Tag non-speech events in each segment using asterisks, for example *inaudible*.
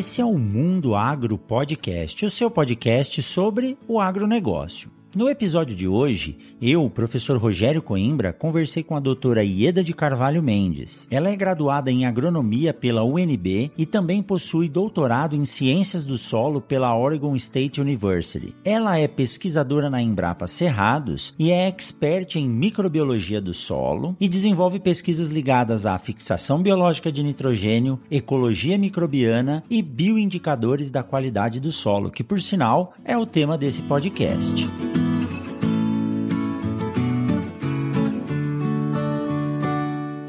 Esse é o Mundo Agro Podcast, o seu podcast sobre o agronegócio. No episódio de hoje, eu, professor Rogério Coimbra, conversei com a doutora Ieda de Carvalho Mendes. Ela é graduada em agronomia pela UNB e também possui doutorado em ciências do solo pela Oregon State University. Ela é pesquisadora na Embrapa Cerrados e é expert em microbiologia do solo e desenvolve pesquisas ligadas à fixação biológica de nitrogênio, ecologia microbiana e bioindicadores da qualidade do solo, que por sinal é o tema desse podcast.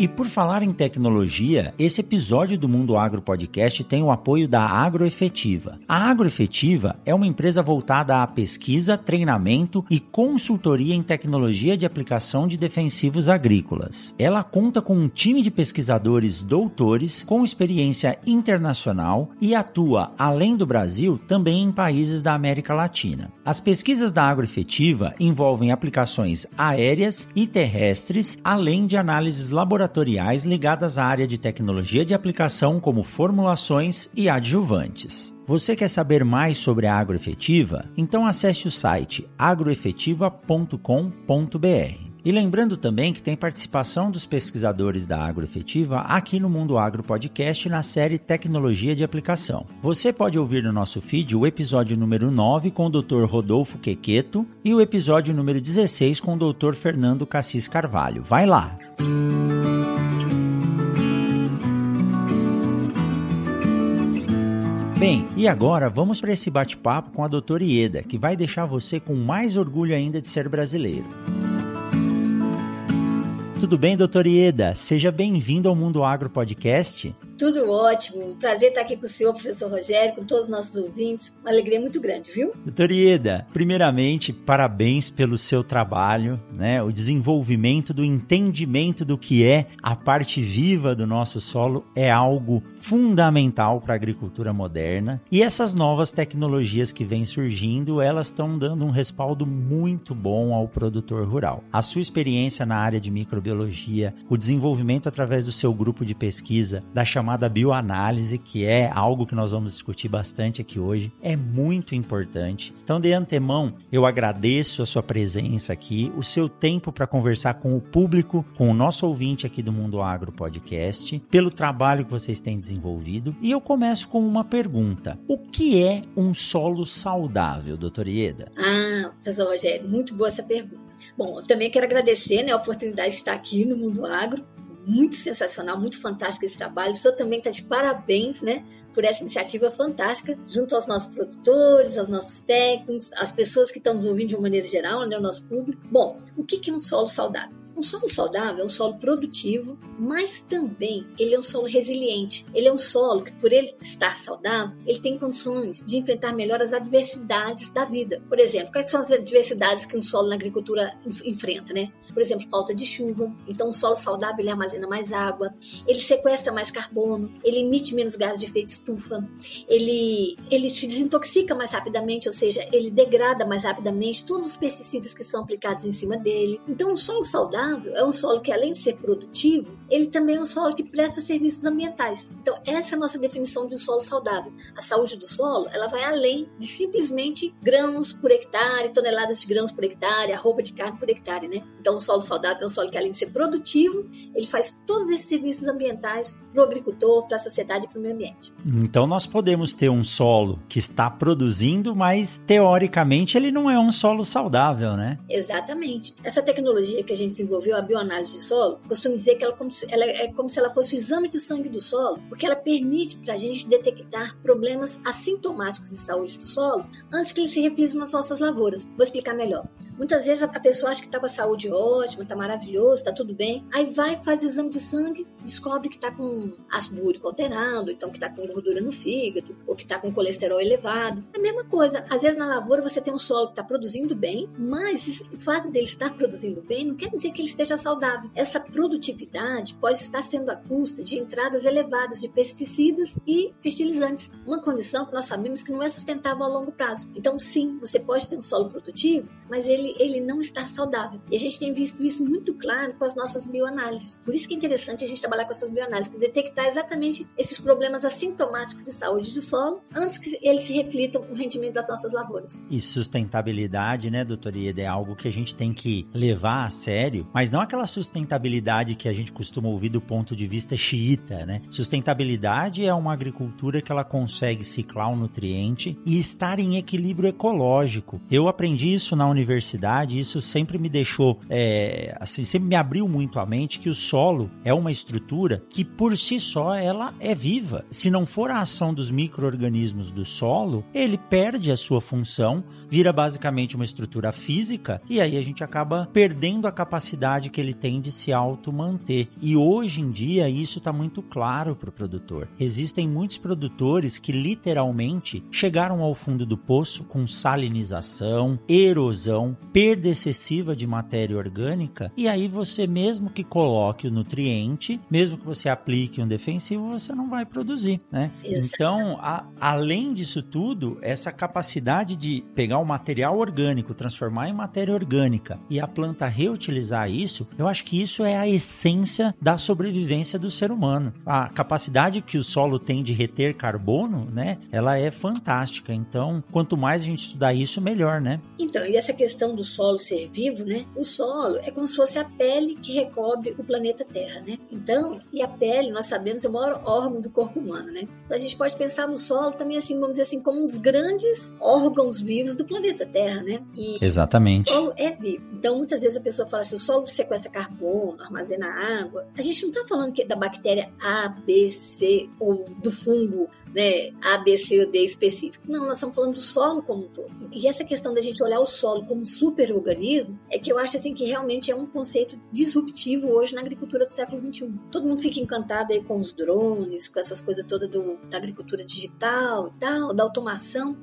E por falar em tecnologia, esse episódio do Mundo Agro Podcast tem o apoio da Agroefetiva. A Agroefetiva é uma empresa voltada à pesquisa, treinamento e consultoria em tecnologia de aplicação de defensivos agrícolas. Ela conta com um time de pesquisadores doutores com experiência internacional e atua, além do Brasil, também em países da América Latina. As pesquisas da Agroefetiva envolvem aplicações aéreas e terrestres, além de análises laboratoriais laboratoriais ligadas à área de tecnologia de aplicação, como formulações e adjuvantes. Você quer saber mais sobre a agroefetiva? Então acesse o site agroefetiva.com.br. E lembrando também que tem participação dos pesquisadores da Agroefetiva aqui no Mundo Agro Podcast na série Tecnologia de Aplicação. Você pode ouvir no nosso feed o episódio número 9 com o Dr. Rodolfo Quequeto e o episódio número 16 com o Dr. Fernando Cassis Carvalho. Vai lá! Bem, e agora vamos para esse bate-papo com a doutora Ieda, que vai deixar você com mais orgulho ainda de ser brasileiro. Tudo bem, doutora Ieda? Seja bem-vindo ao Mundo Agro Podcast. Tudo ótimo. Prazer estar aqui com o senhor, professor Rogério, com todos os nossos ouvintes. Uma alegria muito grande, viu? Doutor Ieda, primeiramente, parabéns pelo seu trabalho, né? O desenvolvimento do entendimento do que é a parte viva do nosso solo é algo fundamental para a agricultura moderna. E essas novas tecnologias que vêm surgindo, elas estão dando um respaldo muito bom ao produtor rural. A sua experiência na área de microbiologia, o desenvolvimento através do seu grupo de pesquisa da chamada chamada bioanálise, que é algo que nós vamos discutir bastante aqui hoje, é muito importante. Então, de antemão, eu agradeço a sua presença aqui, o seu tempo para conversar com o público, com o nosso ouvinte aqui do Mundo Agro Podcast, pelo trabalho que vocês têm desenvolvido. E eu começo com uma pergunta: O que é um solo saudável, doutor Ieda? Ah, professor Rogério, muito boa essa pergunta. Bom, eu também quero agradecer né, a oportunidade de estar aqui no Mundo Agro muito sensacional, muito fantástico esse trabalho. O senhor também está de parabéns, né? Por essa iniciativa fantástica, junto aos nossos produtores, aos nossos técnicos, às pessoas que estão nos ouvindo de uma maneira geral, né, o nosso público. Bom, o que é um solo saudável? Um solo saudável é um solo produtivo, mas também ele é um solo resiliente. Ele é um solo que, por ele estar saudável, ele tem condições de enfrentar melhor as adversidades da vida. Por exemplo, quais são as adversidades que um solo na agricultura enfrenta, né? Por exemplo, falta de chuva. Então, o solo saudável ele armazena mais água, ele sequestra mais carbono, ele emite menos gás de efeito estufa, ele, ele se desintoxica mais rapidamente, ou seja, ele degrada mais rapidamente todos os pesticidas que são aplicados em cima dele. Então, um solo saudável é um solo que, além de ser produtivo, ele também é um solo que presta serviços ambientais. Então, essa é a nossa definição de um solo saudável. A saúde do solo, ela vai além de simplesmente grãos por hectare, toneladas de grãos por hectare, arroba de carne por hectare, né? Então, solo saudável é um solo que, além de ser produtivo, ele faz todos esses serviços ambientais para o agricultor, para a sociedade e para o meio ambiente. Então, nós podemos ter um solo que está produzindo, mas teoricamente ele não é um solo saudável, né? Exatamente. Essa tecnologia que a gente desenvolveu, a bioanálise de solo, costumo dizer que ela, ela é como se ela fosse o exame de sangue do solo, porque ela permite para a gente detectar problemas assintomáticos de saúde do solo antes que eles se reflitam nas nossas lavouras. Vou explicar melhor. Muitas vezes a pessoa acha que está com a saúde ótima, está maravilhoso, está tudo bem. Aí vai, faz o exame de sangue, descobre que está com ácido úrico alterado, então que está com gordura no fígado, ou que está com colesterol elevado. É a mesma coisa. Às vezes na lavoura você tem um solo que está produzindo bem, mas o fato dele estar produzindo bem não quer dizer que ele esteja saudável. Essa produtividade pode estar sendo à custa de entradas elevadas de pesticidas e fertilizantes. Uma condição que nós sabemos que não é sustentável a longo prazo. Então, sim, você pode ter um solo produtivo, mas ele, ele não está saudável. E a gente tem visto isso muito claro com as nossas bioanálises. Por isso que é interessante a gente trabalhar com essas bioanálises, para detectar exatamente esses problemas assintomáticos de saúde do solo antes que eles se reflitam no rendimento das nossas lavouras. E sustentabilidade, né, doutora Ieda, é algo que a gente tem que levar a sério, mas não aquela sustentabilidade que a gente costuma ouvir do ponto de vista xiita, né? Sustentabilidade é uma agricultura que ela consegue ciclar o nutriente e estar em equilíbrio ecológico. Eu aprendi isso na universidade universidade, isso sempre me deixou, é, assim, sempre me abriu muito a mente que o solo é uma estrutura que por si só ela é viva. Se não for a ação dos micro-organismos do solo, ele perde a sua função, vira basicamente uma estrutura física e aí a gente acaba perdendo a capacidade que ele tem de se auto-manter. E hoje em dia isso está muito claro para o produtor. Existem muitos produtores que literalmente chegaram ao fundo do poço com salinização, erosão erosão, perda excessiva de matéria orgânica, e aí você mesmo que coloque o nutriente, mesmo que você aplique um defensivo, você não vai produzir, né? Exato. Então, a, além disso tudo, essa capacidade de pegar o material orgânico, transformar em matéria orgânica e a planta reutilizar isso, eu acho que isso é a essência da sobrevivência do ser humano. A capacidade que o solo tem de reter carbono, né? Ela é fantástica. Então, quanto mais a gente estudar isso, melhor, né? Então, e essa questão do solo ser vivo, né? O solo é como se fosse a pele que recobre o planeta Terra, né? Então, e a pele, nós sabemos, é o maior órgão do corpo humano, né? Então a gente pode pensar no solo também assim, vamos dizer assim, como um dos grandes órgãos vivos do planeta Terra, né? E Exatamente. O solo é vivo. Então, muitas vezes a pessoa fala assim, o solo sequestra carbono, armazena água. A gente não está falando que da bactéria A, B, C ou do fungo né, A, B, C ou D específico. Não, nós estamos falando do solo como um todo. E essa questão da gente olhar o solo como um super-organismo é que eu acho assim que realmente é um conceito disruptivo hoje na agricultura do século XXI. Todo mundo fica encantado aí com os drones, com essas coisas todas do, da agricultura digital e tal, da automação.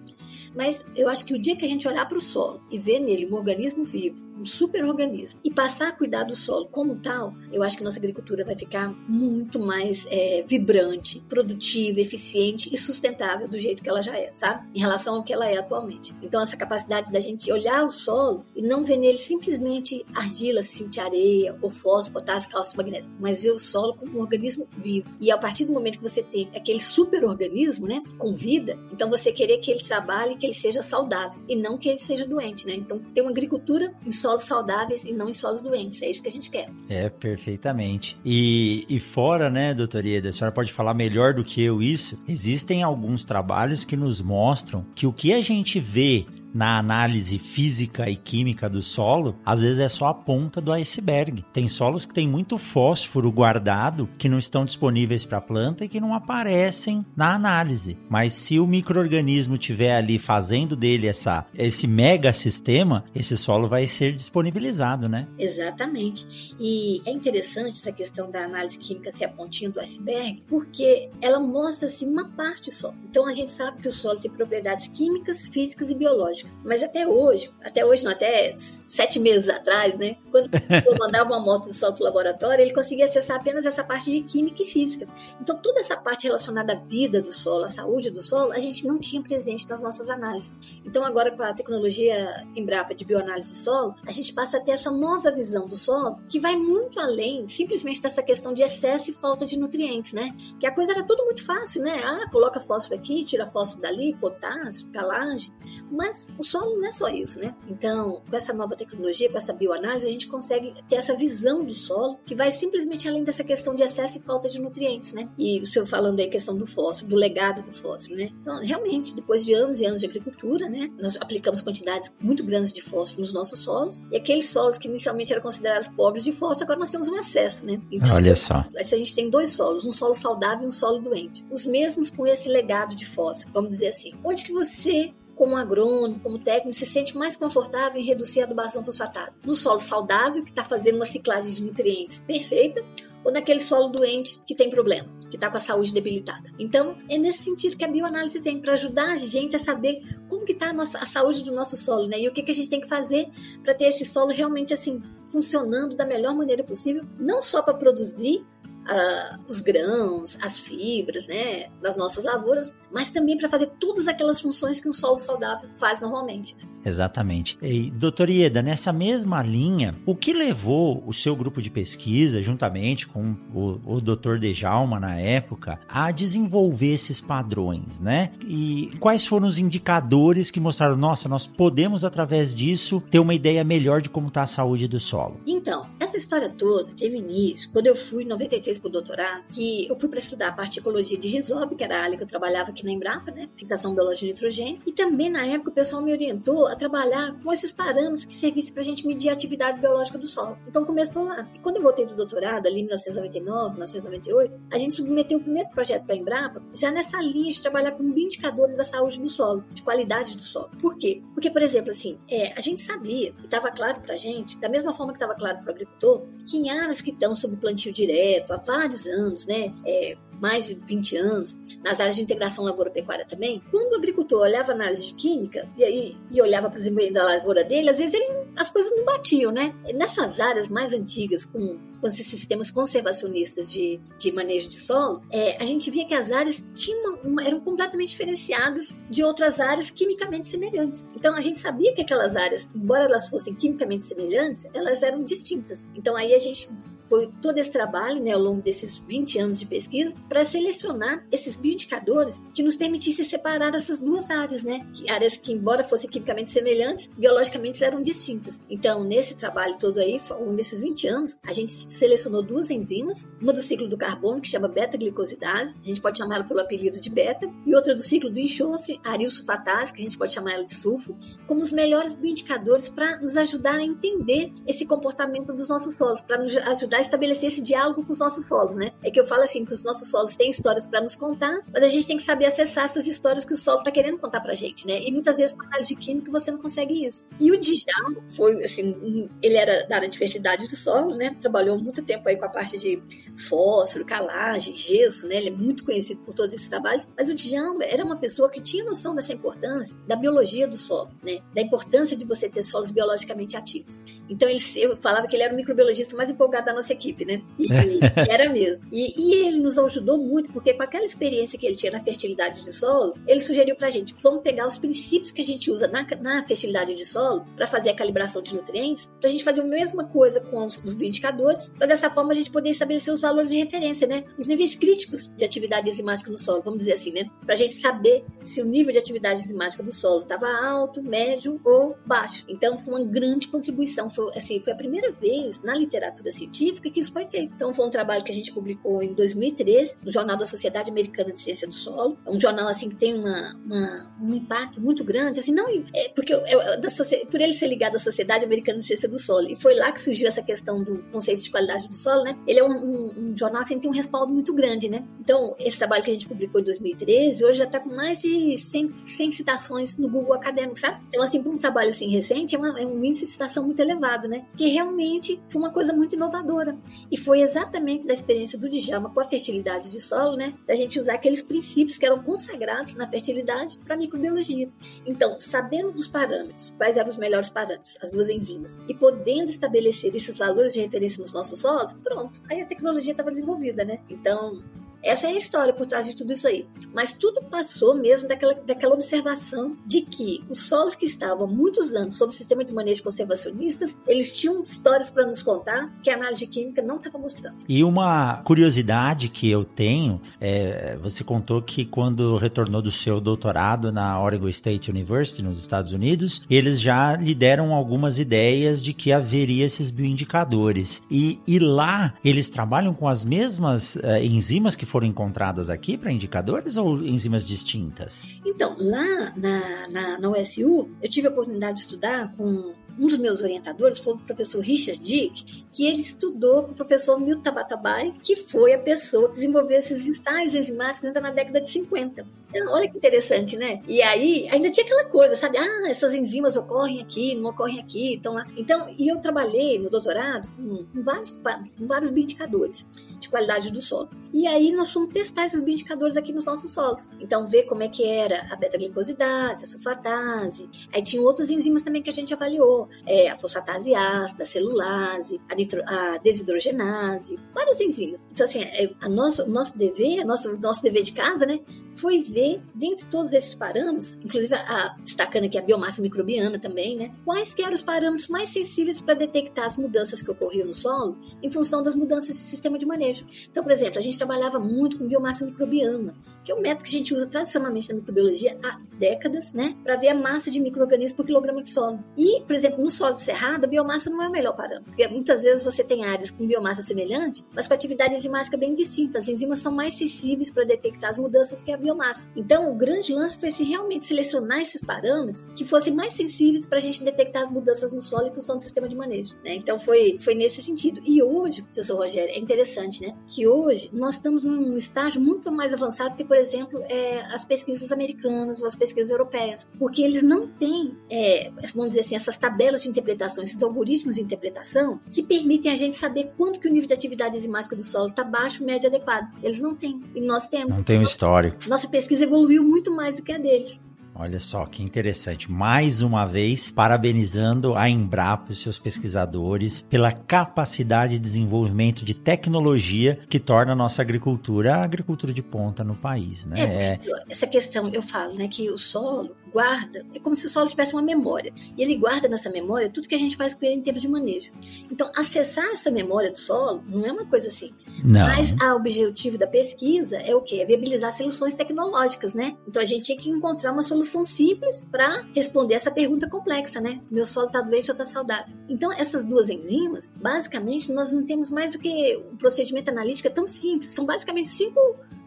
Mas eu acho que o dia que a gente olhar para o solo e ver nele um organismo vivo, um superorganismo, e passar a cuidar do solo como tal, eu acho que nossa agricultura vai ficar muito mais é, vibrante, produtiva, eficiente e sustentável do jeito que ela já é, sabe? Em relação ao que ela é atualmente. Então, essa capacidade da gente olhar o solo e não ver nele simplesmente argila, silt, areia, ou fósforo, potássio, cálcio, magnésio, mas ver o solo como um organismo vivo. E a partir do momento que você tem aquele superorganismo, né, com vida, então você querer que ele trabalhe, que ele seja saudável e não que ele seja doente, né? Então, ter uma agricultura em solos saudáveis e não em solos doentes. É isso que a gente quer. É, perfeitamente. E, e fora, né, doutora Ieda, a senhora pode falar melhor do que eu isso, existem alguns trabalhos que nos mostram que o que a gente vê na análise física e química do solo, às vezes é só a ponta do iceberg. Tem solos que têm muito fósforo guardado que não estão disponíveis para a planta e que não aparecem na análise. Mas se o microorganismo tiver ali fazendo dele essa esse mega sistema, esse solo vai ser disponibilizado, né? Exatamente. E é interessante essa questão da análise química ser a pontinha do iceberg, porque ela mostra assim uma parte só. Então a gente sabe que o solo tem propriedades químicas, físicas e biológicas Mas até hoje, até hoje não, até sete meses atrás, né? Quando *laughs* eu mandava uma amostra do solo para o laboratório, ele conseguia acessar apenas essa parte de química e física. Então toda essa parte relacionada à vida do solo, à saúde do solo, a gente não tinha presente nas nossas análises. Então agora com a tecnologia Embrapa de bioanálise do solo, a gente passa a ter essa nova visão do solo que vai muito além simplesmente dessa questão de excesso e falta de nutrientes, né? Que a coisa era tudo muito fácil, né? Ah, coloca fósforo aqui, tira fósforo dali, potássio, calagem. Mas o solo não é só isso, né? Então, com essa nova tecnologia, com essa bioanálise, a gente consegue ter essa visão do solo que vai simplesmente além dessa questão de excesso e falta de nutrientes, né? E o senhor falando aí a questão do fósforo, do legado do fósforo, né? Então, realmente, depois de anos e anos de agricultura, né? Nós aplicamos quantidades muito grandes de fósforo nos nossos solos e aqueles solos que inicialmente eram considerados pobres de fósforo, agora nós temos um excesso, né? Então, Olha só. A gente tem dois solos, um solo saudável e um solo doente. Os mesmos com esse legado de fósforo, vamos dizer assim. Onde que você como agrônomo, como técnico, se sente mais confortável em reduzir a adubação fosfatada? No solo saudável, que está fazendo uma ciclagem de nutrientes perfeita, ou naquele solo doente que tem problema, que está com a saúde debilitada. Então, é nesse sentido que a bioanálise vem para ajudar a gente a saber como que está a, nossa, a saúde do nosso solo, né? E o que, que a gente tem que fazer para ter esse solo realmente assim funcionando da melhor maneira possível, não só para produzir uh, os grãos, as fibras, né, das nossas lavouras, mas também para fazer todas aquelas funções que um solo saudável faz normalmente. Né? Exatamente. E, doutor Ieda, nessa mesma linha, o que levou o seu grupo de pesquisa, juntamente com o, o doutor Dejalma na época, a desenvolver esses padrões, né? E quais foram os indicadores que mostraram, nossa, nós podemos, através disso, ter uma ideia melhor de como está a saúde do solo? Então, essa história toda teve início quando eu fui em 93 para o doutorado, que eu fui para estudar a particologia de Rizob, que era a área que eu trabalhava aqui na Embrapa, né? Fixação biológica de nitrogênio. E também, na época, o pessoal me orientou a trabalhar com esses parâmetros que servissem para a gente medir a atividade biológica do solo. Então começou lá. E quando eu voltei do doutorado, ali em 1999, 1998, a gente submeteu o primeiro projeto para a Embrapa, já nessa linha de trabalhar com indicadores da saúde do solo, de qualidade do solo. Por quê? Porque, por exemplo, assim, é, a gente sabia, e estava claro para a gente, da mesma forma que estava claro para o agricultor, que em áreas que estão sob plantio direto há vários anos, né, é, mais de 20 anos, nas áreas de integração lavoura-pecuária também, quando o agricultor olhava análise de química e, aí, e olhava para o desempenho da lavoura dele, às vezes ele, as coisas não batiam, né? Nessas áreas mais antigas, com com esses sistemas conservacionistas de, de manejo de solo, é, a gente via que as áreas tinham uma, eram completamente diferenciadas de outras áreas quimicamente semelhantes. Então a gente sabia que aquelas áreas, embora elas fossem quimicamente semelhantes, elas eram distintas. Então aí a gente foi todo esse trabalho, né, ao longo desses 20 anos de pesquisa, para selecionar esses bioindicadores que nos permitissem separar essas duas áreas, né? Que, áreas que, embora fossem quimicamente semelhantes, biologicamente eram distintas. Então, nesse trabalho todo aí, ao longo desses 20 anos, a gente selecionou duas enzimas, uma do ciclo do carbono, que chama beta-glicosidase, a gente pode chamar ela pelo apelido de beta, e outra do ciclo do enxofre, arilsulfatase, que a gente pode chamar ela de sulfuro, como os melhores bioindicadores para nos ajudar a entender esse comportamento dos nossos solos, para nos ajudar a estabelecer esse diálogo com os nossos solos, né? É que eu falo assim, que os nossos solos têm histórias para nos contar, mas a gente tem que saber acessar essas histórias que o solo está querendo contar pra gente, né? E muitas vezes com análise de química você não consegue isso. E o Djalma foi, assim, ele era da área de fertilidade do solo, né? Trabalhou muito tempo aí com a parte de fósforo, calagem, gesso, né? Ele é muito conhecido por todos esses trabalhos. Mas o Djalma era uma pessoa que tinha noção dessa importância da biologia do solo, né? Da importância de você ter solos biologicamente ativos. Então ele, eu falava que ele era o microbiologista mais empolgado da nossa equipe, né? E, *laughs* era mesmo. E, e, ele nos ajudou muito porque com aquela experiência que ele tinha na fertilidade de solo, ele sugeriu pra gente, vamos pegar os princípios que a gente usa na, na fertilidade de solo para fazer a calibração de nutrientes, pra gente fazer a mesma coisa com os, os bioindicadores, para dessa forma a gente poder estabelecer os valores de referência, né? Os níveis críticos de atividade enzimática no solo, vamos dizer assim, né? Para a gente saber se o nível de atividade enzimática do solo estava alto, médio ou baixo. Então foi uma grande contribuição, foi assim, foi a primeira vez na literatura científica que isso foi feito. Então foi um trabalho que a gente publicou em 2013 no Jornal da Sociedade Americana de Ciência do Solo. É um jornal assim que tem uma, uma um impacto muito grande, assim, não é porque da, por ele ser ligado à Sociedade Americana de Ciência do Solo. E foi lá que surgiu essa questão do conceito de qualidade do solo, né? Ele é um, um, um jornal que tem um respaldo muito grande, né? Então, esse trabalho que a gente publicou em 2013, hoje já está com mais de 100, 100, citações no Google Acadêmico, sabe? Então, assim, para um trabalho assim recente, é, uma, é um índice de citação muito elevado, né? Que realmente foi uma coisa muito inovadora. E foi exatamente da experiência do Djalma com a fertilidade de solo, né? Da gente usar aqueles princípios que eram consagrados na fertilidade para microbiologia. Então, sabendo dos parâmetros, quais eram os melhores parâmetros, as duas enzimas, e podendo estabelecer esses valores de referência nos nossos solos, pronto. Aí a tecnologia estava desenvolvida, né? Então, essa é a história por trás de tudo isso aí. Mas tudo passou mesmo daquela, daquela observação de que os solos que estavam muitos anos sob o sistema de manejo conservacionistas, eles tinham histórias para nos contar que a análise química não estava mostrando. E uma curiosidade que eu tenho, é, você contou que quando retornou do seu doutorado na Oregon State University, nos Estados Unidos, eles já lhe deram algumas ideias de que haveria esses bioindicadores. E, e lá eles trabalham com as mesmas uh, enzimas que foram encontradas aqui para indicadores ou enzimas distintas? Então, lá na, na, na USU, eu tive a oportunidade de estudar com um dos meus orientadores foi o professor Richard Dick, que ele estudou com o professor Milton Tabatabai, que foi a pessoa que desenvolveu esses ensaios enzimáticos ainda na década de 50. Então, olha que interessante, né? E aí, ainda tinha aquela coisa, sabe? Ah, essas enzimas ocorrem aqui, não ocorrem aqui, estão lá. Então, e eu trabalhei no doutorado com, com vários, com vários bioindicadores de qualidade do solo. E aí, nós fomos testar esses bioindicadores aqui nos nossos solos. Então, ver como é que era a beta-glicosidase, a sulfatase. Aí, tinha outras enzimas também que a gente avaliou. É, a fosfatase ácida, a celulase, a, nitro, a desidrogenase, várias enzimas. Então, assim, é, a nosso, nosso dever, nosso, nosso dever de casa, né, foi ver, dentre todos esses parâmetros, inclusive a, destacando aqui a biomassa microbiana também, né? Quais que eram os parâmetros mais sensíveis para detectar as mudanças que ocorriam no solo em função das mudanças de sistema de manejo. Então, por exemplo, a gente trabalhava muito com biomassa microbiana, que é um método que a gente usa tradicionalmente na microbiologia há décadas, né? Para ver a massa de micro-organismos por quilograma de solo. E, por exemplo, no solo cerrado, a biomassa não é o melhor parâmetro, porque muitas vezes você tem áreas com biomassa semelhante, mas com atividade enzimática bem distinta. As enzimas são mais sensíveis para detectar as mudanças do que a biomassa. Então, o grande lance foi assim, realmente selecionar esses parâmetros que fossem mais sensíveis para a gente detectar as mudanças no solo em função do sistema de manejo. Né? Então, foi, foi nesse sentido. E hoje, professor Rogério, é interessante, né? Que hoje nós estamos num estágio muito mais avançado que, por exemplo, é, as pesquisas americanas ou as pesquisas europeias, porque eles não têm, é, vamos dizer assim, essas tabelas de interpretação, esses algoritmos de interpretação que permitem a gente saber quanto que o nível de atividade enzimática do solo está baixo, médio, adequado. Eles não têm. E nós temos. Não tem um histórico. Nossa pesquisa evoluiu muito mais do que a deles. Olha só que interessante. Mais uma vez, parabenizando a Embrapa e seus pesquisadores pela capacidade de desenvolvimento de tecnologia que torna a nossa agricultura a agricultura de ponta no país. Né? É, essa questão, eu falo, né, que o solo guarda, é como se o solo tivesse uma memória. E ele guarda nessa memória tudo que a gente faz com ele em termos de manejo. Então, acessar essa memória do solo não é uma coisa assim. Não. Mas o objetivo da pesquisa é o quê? É viabilizar soluções tecnológicas, né? Então, a gente tinha que encontrar uma solução simples para responder essa pergunta complexa, né? Meu solo está doente ou está saudável? Então, essas duas enzimas, basicamente, nós não temos mais do que o procedimento analítico é tão simples. São basicamente cinco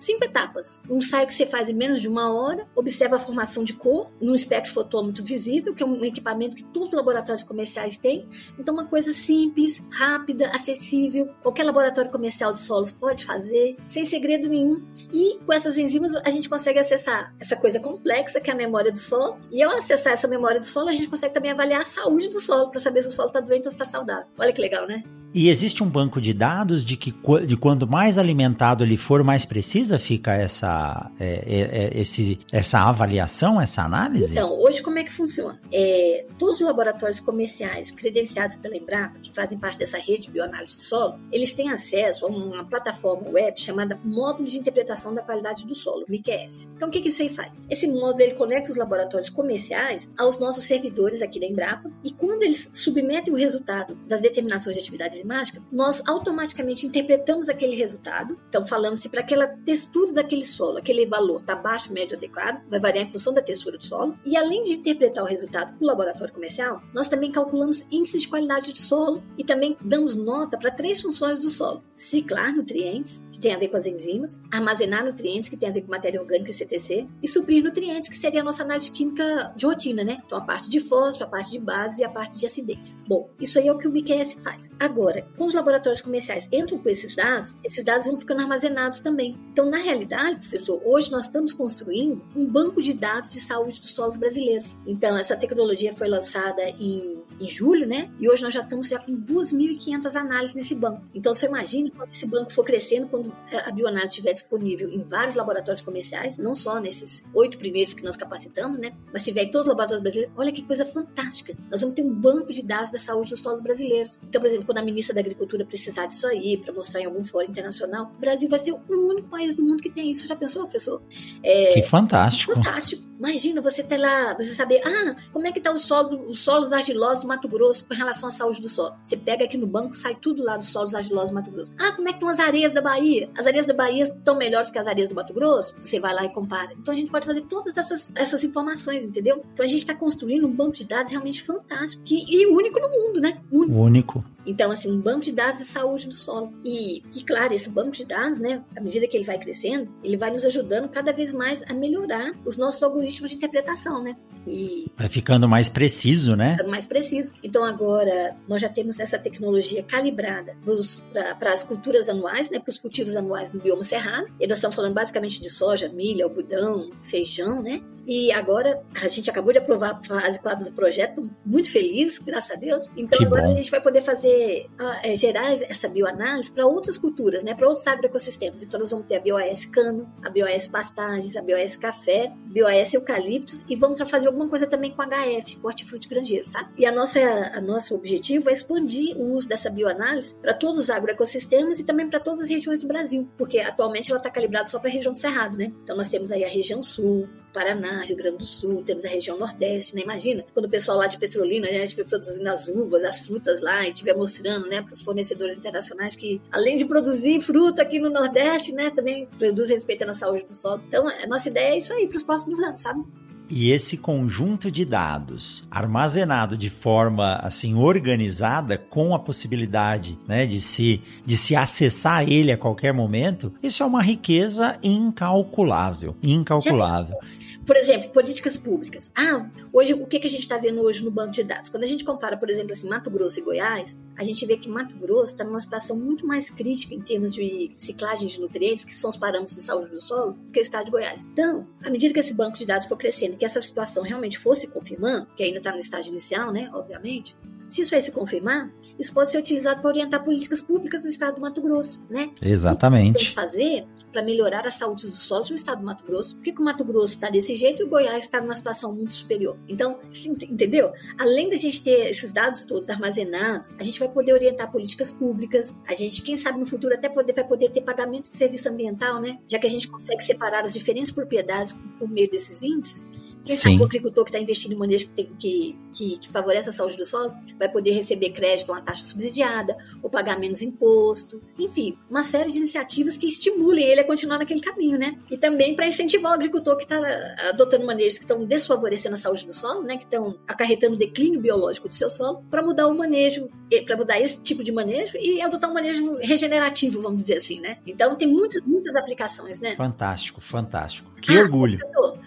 cinco etapas. Um ensaio que você faz em menos de uma hora, observa a formação de cor num espectrofotômetro visível, que é um equipamento que todos os laboratórios comerciais têm. Então, uma coisa simples, rápida, acessível, qualquer laboratório comercial de solos pode fazer, sem segredo nenhum. E com essas enzimas a gente consegue acessar essa coisa complexa que é a memória do solo. E ao acessar essa memória do solo, a gente consegue também avaliar a saúde do solo para saber se o solo está doente ou está saudável. Olha que legal, né? E existe um banco de dados de que de quanto mais alimentado ele for, mais precisa fica essa, é, é, é, esse, essa avaliação, essa análise? Então, hoje como é que funciona? É, todos os laboratórios comerciais credenciados pela Embrapa, que fazem parte dessa rede de bioanálise de solo, eles têm acesso a uma plataforma web chamada Módulo de Interpretação da Qualidade do Solo, MIQS. Então, o que, que isso aí faz? Esse módulo ele conecta os laboratórios comerciais aos nossos servidores aqui da Embrapa e quando eles submetem o resultado das determinações de atividades mágica, nós automaticamente interpretamos aquele resultado. Então, falamos se para aquela textura daquele solo, aquele valor está baixo, médio, adequado, vai variar em função da textura do solo. E além de interpretar o resultado para o laboratório comercial, nós também calculamos índices de qualidade do solo e também damos nota para três funções do solo: ciclar nutrientes, que tem a ver com as enzimas, armazenar nutrientes, que tem a ver com matéria orgânica e CTC, e suprir nutrientes, que seria a nossa análise química de rotina, né? Então, a parte de fósforo, a parte de base e a parte de acidez. Bom, isso aí é o que o BQS faz. Agora, quando os laboratórios comerciais entram com esses dados, esses dados vão ficando armazenados também. Então, na realidade, professor, hoje nós estamos construindo um banco de dados de saúde dos solos brasileiros. Então, essa tecnologia foi lançada em, em julho, né? E hoje nós já estamos já com 2.500 análises nesse banco. Então, você imagina quando esse banco for crescendo, quando a bioanálise estiver disponível em vários laboratórios comerciais, não só nesses oito primeiros que nós capacitamos, né? Mas tiver em todos os laboratórios brasileiros, olha que coisa fantástica. Nós vamos ter um banco de dados da saúde dos solos brasileiros. Então, por exemplo, quando a ministra da Agricultura precisar disso aí para mostrar em algum fórum internacional, o Brasil vai ser o único país do mundo que tem isso. Já pensou, professor? É, que fantástico. Fantástico. Imagina você ter lá, você saber, ah, como é que tá o solo, os solos argilosos do Mato Grosso com relação à saúde do solo. Você pega aqui no banco, sai tudo lá dos solos argilosos do Mato Grosso. Ah, como é que estão as areias da Bahia? As areias da Bahia estão melhores que as areias do Mato Grosso? Você vai lá e compara. Então a gente pode fazer todas essas, essas informações, entendeu? Então a gente está construindo um banco de dados realmente fantástico que, e único no mundo, né? Único. único. Então, assim, um banco de dados de saúde do solo. E, e claro, esse banco de dados, né, à medida que ele vai crescendo, ele vai nos ajudando cada vez mais a melhorar os nossos algoritmos de interpretação, né? E vai ficando mais preciso, né? Ficando mais preciso. Então agora nós já temos essa tecnologia calibrada para as culturas anuais, né, para os cultivos anuais no bioma cerrado. E nós estamos falando basicamente de soja, milho, algodão, feijão, né? E agora a gente acabou de aprovar a fase 4 do projeto, muito feliz, graças a Deus. Então que agora bom. a gente vai poder fazer, é, gerar essa bioanálise para outras culturas, né, para outros agroecossistemas. Então nós vamos ter a BioAS cano, a BioAS pastagens, a BioAS café, BioAS eucaliptos e vamos fazer alguma coisa também com HF, hortifruti grangeiro, sabe? E a nossa, a nosso objetivo é expandir o uso dessa bioanálise para todos os agroecossistemas e também para todas as regiões do Brasil, porque atualmente ela está calibrada só para a região do Cerrado, né? Então nós temos aí a região sul, Paraná, Rio Grande do Sul, temos a região Nordeste, né? Imagina quando o pessoal lá de Petrolina, né, estiver produzindo as uvas, as frutas lá e estiver mostrando, né, para os fornecedores internacionais que, além de produzir fruta aqui no Nordeste, né, também produz respeitando a saúde do solo. Então, a nossa ideia é isso aí para os próximos anos, sabe? E esse conjunto de dados armazenado de forma assim organizada, com a possibilidade né, de, se, de se acessar ele a qualquer momento, isso é uma riqueza incalculável. Incalculável. Por exemplo, políticas públicas. Ah, hoje o que, que a gente está vendo hoje no banco de dados? Quando a gente compara, por exemplo, assim, Mato Grosso e Goiás, a gente vê que Mato Grosso está numa situação muito mais crítica em termos de ciclagem de nutrientes, que são os parâmetros de saúde do solo, que o estado de Goiás. Então, à medida que esse banco de dados for crescendo, que essa situação realmente fosse confirmando, que ainda está no estágio inicial, né, obviamente, se isso aí se confirmar, isso pode ser utilizado para orientar políticas públicas no estado do Mato Grosso, né? Exatamente. O que tem que fazer para melhorar a saúde dos solos no estado do Mato Grosso? Por que, que o Mato Grosso está desse jeito e o Goiás está numa situação muito superior? Então, entendeu? Além da gente ter esses dados todos armazenados, a gente vai poder orientar políticas públicas, a gente, quem sabe no futuro até poder, vai poder ter pagamento de serviço ambiental, né? Já que a gente consegue separar as diferentes propriedades por meio desses índices, quem Sim. sabe o agricultor que está investindo em manejo que, que, que, que, favorece a saúde do solo vai poder receber crédito com uma taxa subsidiada, ou pagar menos imposto, enfim, uma série de iniciativas que estimulem ele a continuar naquele caminho, né? E também para incentivar o agricultor que está adotando manejos que estão desfavorecendo a saúde do solo, né? Que estão acarretando o declínio biológico do seu solo, para mudar o manejo, para mudar esse tipo de manejo e adotar um manejo regenerativo, vamos dizer assim, né? Então tem muitas, muitas aplicações, né? Fantástico, fantástico. Que ah, orgulho. Professor,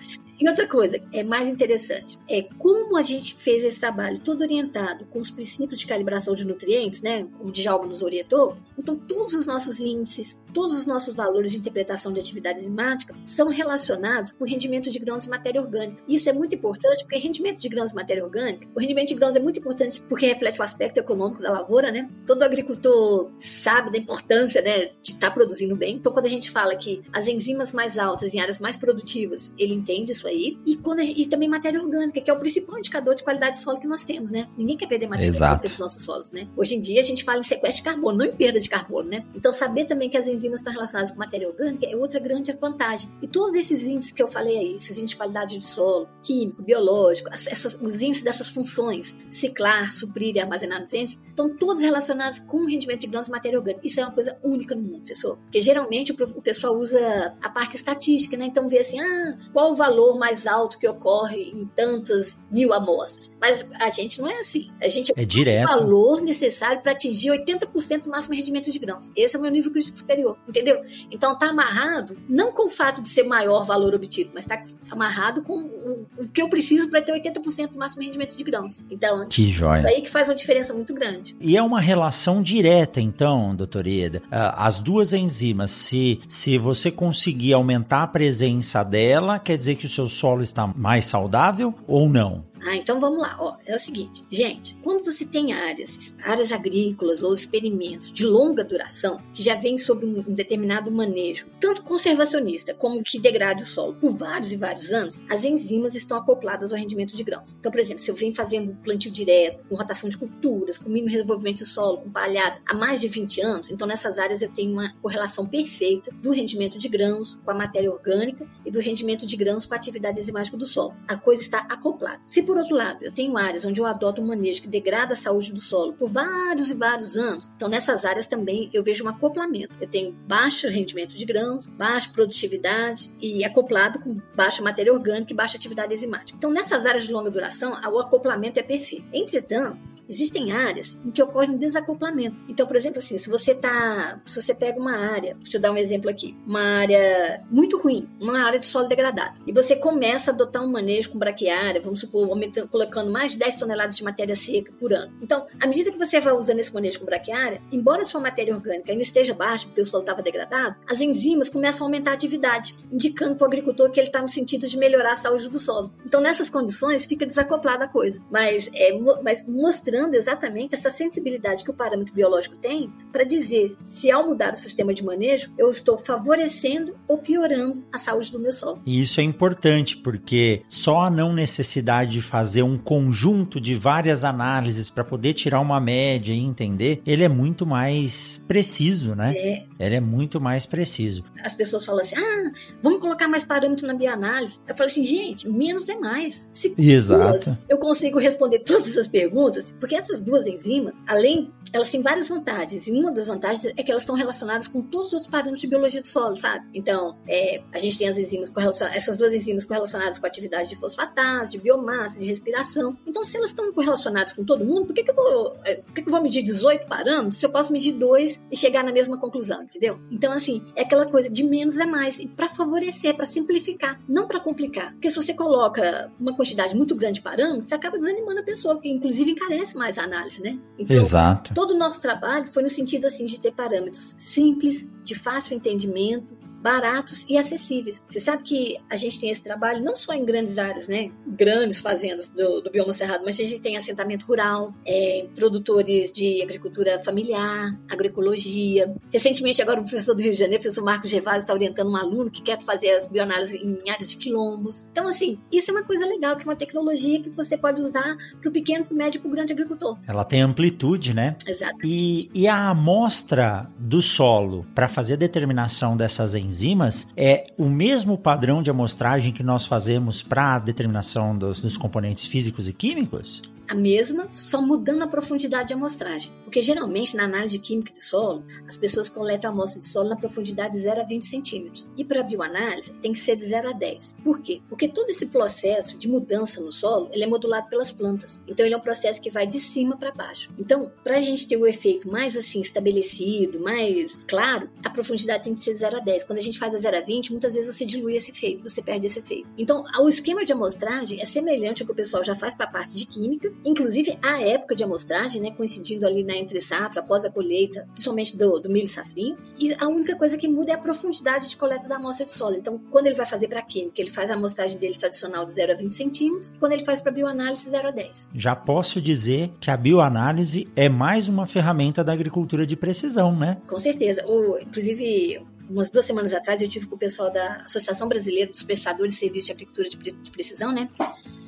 e outra coisa, é mais interessante, é como a gente fez esse trabalho todo orientado com os princípios de calibração de nutrientes, né, como o Djalma nos orientou, então todos os nossos índices, todos os nossos valores de interpretação de atividade enzimática são relacionados com o rendimento de grãos e matéria orgânica. Isso é muito importante porque rendimento de grãos e matéria orgânica, o rendimento de grãos é muito importante porque reflete o aspecto econômico da lavoura, né? Todo agricultor sabe da importância, né, de estar tá produzindo bem. Então quando a gente fala que as enzimas mais altas em áreas mais produtivas, ele entende isso aí. E, quando gente, e também matéria orgânica, que é o principal indicador de qualidade de solo que nós temos, né? Ninguém quer perder matéria Exato. orgânica dos nossos solos, né? Hoje em dia a gente fala em sequestro de carbono, não em perda de carbono, né? Então saber também que as enzimas estão relacionadas com matéria orgânica é outra grande vantagem. E todos esses índices que eu falei aí, esses índices de qualidade de solo, químico, biológico, essas, os índices dessas funções, ciclar, suprir e armazenar nutrientes, estão todos relacionados com o rendimento de grãos e matéria orgânica. Isso é uma coisa única no mundo, professor. Porque geralmente o pessoal usa a parte estatística, né? Então vê assim, ah, qual o valor mais alto que ocorre em tantas mil amostras. Mas a gente não é assim. A gente é direto. o valor necessário para atingir 80% do máximo rendimento de grãos. Esse é o meu nível crítico superior, entendeu? Então tá amarrado não com o fato de ser maior valor obtido, mas tá amarrado com o, o que eu preciso para ter 80% do máximo rendimento de grãos. Então, que joia. isso aí que faz uma diferença muito grande. E é uma relação direta, então, doutor Ieda. Ah, as duas enzimas, se, se você conseguir aumentar a presença dela, quer dizer que o seu solo está mais saudável ou não? Ah, então vamos lá. Ó, é o seguinte, gente, quando você tem áreas, áreas agrícolas ou experimentos de longa duração, que já vêm sobre um, um determinado manejo, tanto conservacionista como que degrade o solo por vários e vários anos, as enzimas estão acopladas ao rendimento de grãos. Então, por exemplo, se eu venho fazendo plantio direto, com rotação de culturas, com mínimo desenvolvimento do solo, com palhada há mais de 20 anos, então nessas áreas eu tenho uma correlação perfeita do rendimento de grãos com a matéria orgânica e do rendimento de grãos com a atividade enzimática do solo. A coisa está acoplada. Se por por outro lado, eu tenho áreas onde eu adoto um manejo que degrada a saúde do solo por vários e vários anos. Então, nessas áreas também eu vejo um acoplamento. Eu tenho baixo rendimento de grãos, baixa produtividade e acoplado com baixa matéria orgânica e baixa atividade enzimática. Então, nessas áreas de longa duração, o acoplamento é perfeito. Entretanto, existem áreas em que ocorre um desacoplamento. Então, por exemplo, assim, se você tá, se você pega uma área, deixa eu dar um exemplo aqui, uma área muito ruim, uma área de solo degradado, e você começa a adotar um manejo com braquiária, vamos supor, aumentando, colocando mais de 10 toneladas de matéria seca por ano. Então, à medida que você vai usando esse manejo com braquiária, embora sua matéria orgânica ainda esteja baixa, porque o solo estava degradado, as enzimas começam a aumentar a atividade, indicando para o agricultor que ele está no sentido de melhorar a saúde do solo. Então, nessas condições, fica desacoplada a coisa. Mas, é, mas mostrando exatamente essa sensibilidade que o parâmetro biológico tem para dizer se ao mudar o sistema de manejo, eu estou favorecendo ou piorando a saúde do meu solo. E isso é importante, porque só a não necessidade de fazer um conjunto de várias análises para poder tirar uma média e entender, ele é muito mais preciso, né? É. Ele é muito mais preciso. As pessoas falam assim: ah, vamos colocar mais parâmetro na bioanálise. Eu falo assim, gente, menos é mais. Se Exato. Duas, eu consigo responder todas essas perguntas, porque essas duas enzimas, além, elas têm várias vantagens. E uma das vantagens é que elas estão relacionadas com todos os outros parâmetros de biologia do solo, sabe? Então, é, a gente tem as enzimas essas duas enzimas correlacionadas com a atividade de fosfatase, de biomassa, de respiração. Então, se elas estão correlacionadas com todo mundo, por que, que, eu, vou, é, por que, que eu vou medir 18 parâmetros se eu posso medir dois e chegar na mesma conclusão, entendeu? Então, assim, é aquela coisa de menos é mais, e para favorecer, para simplificar, não para complicar. Porque se você coloca uma quantidade muito grande de parâmetros, você acaba desanimando a pessoa, que inclusive encarece mais a análise, né? Então, Exato. Todo o nosso trabalho foi no sentido assim de ter parâmetros simples, de fácil entendimento, baratos e acessíveis. Você sabe que a gente tem esse trabalho não só em grandes áreas, né? Grandes fazendas do, do bioma cerrado, mas a gente tem assentamento rural, é, produtores de agricultura familiar, agroecologia. Recentemente, agora o professor do Rio de Janeiro, o professor Marcos Gervásio, está orientando um aluno que quer fazer as bioanálises em áreas de quilombos. Então, assim, isso é uma coisa legal, que é uma tecnologia que você pode usar para o pequeno, para o médio, para o grande agricultor. Ela tem amplitude, né? Exatamente. E, e a amostra do solo para fazer a determinação dessas enzimas enzimas é o mesmo padrão de amostragem que nós fazemos para a determinação dos, dos componentes físicos e químicos? A mesma, só mudando a profundidade de amostragem. Porque geralmente na análise química do solo, as pessoas coletam a amostra de solo na profundidade de 0 a 20 centímetros. E para a bioanálise tem que ser de 0 a 10. Por quê? Porque todo esse processo de mudança no solo, ele é modulado pelas plantas. Então ele é um processo que vai de cima para baixo. Então, para a gente ter o efeito mais assim estabelecido, mais claro, a profundidade tem que ser de 0 a 10. Quando a gente faz a 0 a 20, muitas vezes você dilui esse efeito, você perde esse efeito. Então, o esquema de amostragem é semelhante ao que o pessoal já faz para a parte de química, Inclusive, a época de amostragem, né, coincidindo ali na entre safra, após a colheita, principalmente do, do milho safrinho, e a única coisa que muda é a profundidade de coleta da amostra de solo. Então, quando ele vai fazer para química, ele faz a amostragem dele tradicional de 0 a 20 centímetros, quando ele faz para bioanálise, 0 a 10. Já posso dizer que a bioanálise é mais uma ferramenta da agricultura de precisão, né? Com certeza. O, inclusive, umas duas semanas atrás eu tive com o pessoal da Associação Brasileira dos Prestadores de Serviços de Agricultura de Precisão, né?